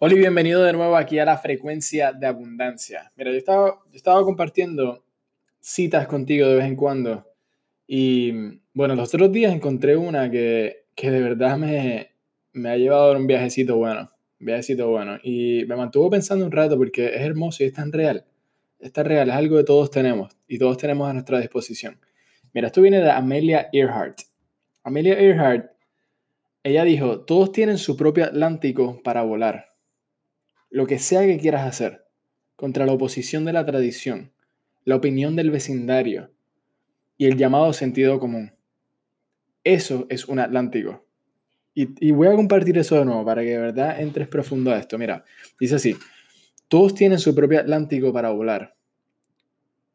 Hola y bienvenido de nuevo aquí a la frecuencia de abundancia. Mira, yo estaba, yo estaba compartiendo citas contigo de vez en cuando y bueno, los otros días encontré una que, que de verdad me, me ha llevado a un viajecito bueno, un viajecito bueno y me mantuvo pensando un rato porque es hermoso y es tan real. Es tan real, es algo que todos tenemos y todos tenemos a nuestra disposición. Mira, esto viene de Amelia Earhart. Amelia Earhart, ella dijo, todos tienen su propio Atlántico para volar lo que sea que quieras hacer, contra la oposición de la tradición, la opinión del vecindario y el llamado sentido común. Eso es un Atlántico. Y, voy a compartir eso de nuevo para que de verdad entres profundo a esto. Mira, dice así, todos tienen su propio Atlántico para volar.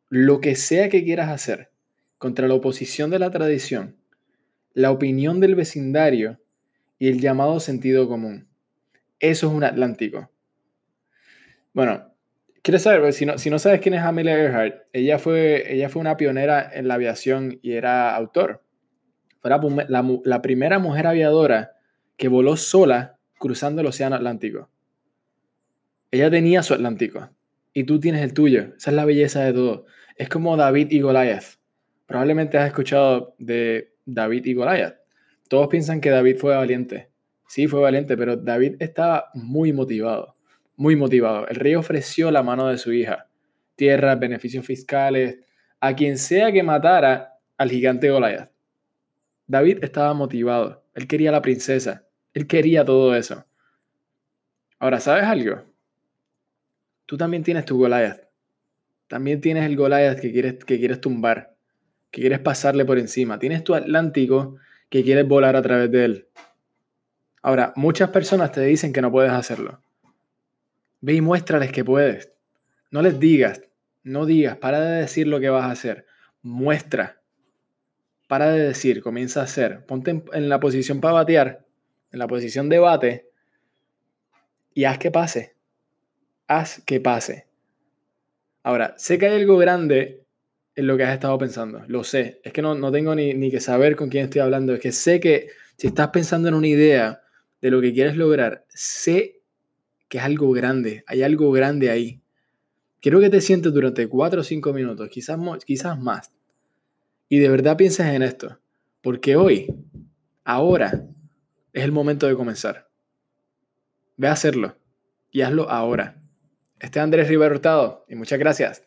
Lo que sea que quieras hacer, contra la oposición de la tradición, la opinión del vecindario y el llamado sentido común. Eso es un Atlántico. Bueno, ¿quieres saber? Si no, si no sabes quién es Amelia Earhart, ella fue, ella fue una pionera en la aviación y era autor. Fue la, la primera mujer aviadora que voló sola cruzando el Océano Atlántico. Ella tenía su Atlántico y tú tienes el tuyo. Esa es la belleza de todo. Es como David y Goliath. Probablemente has escuchado de David y Goliath. Todos piensan que David fue valiente. Sí, fue valiente, pero David estaba muy motivado muy motivado. El rey ofreció la mano de su hija, tierras, beneficios fiscales, a quien sea que matara al gigante Goliath. David estaba motivado, él quería la princesa, él quería todo eso. Ahora, ¿sabes algo? Tú también tienes tu Goliath. También tienes el Goliath que quieres, que quieres tumbar, que quieres pasarle por encima. Tienes tu Atlántico que quieres volar a través de él. Ahora, muchas personas te dicen que no puedes hacerlo. Ve y muéstrales que puedes. No les digas, no digas, para de decir lo que vas a hacer. Muestra. Para de decir, comienza a hacer. Ponte en, la posición para batear, en la posición de bate, y haz que pase. Haz que pase. Ahora, sé que hay algo grande en lo que has estado pensando. Lo sé. Es que no, no tengo ni, ni, que saber con quién estoy hablando. Es que sé que si estás pensando en una idea de lo que quieres lograr, sé que es algo grande, hay algo grande ahí. Quiero que te sientes durante 4 o 5 minutos, quizás, quizás más, y de verdad pienses en esto, porque hoy, ahora, es el momento de comenzar. Ve a hacerlo y hazlo ahora. Este es Andrés Rivera Hurtado y muchas gracias.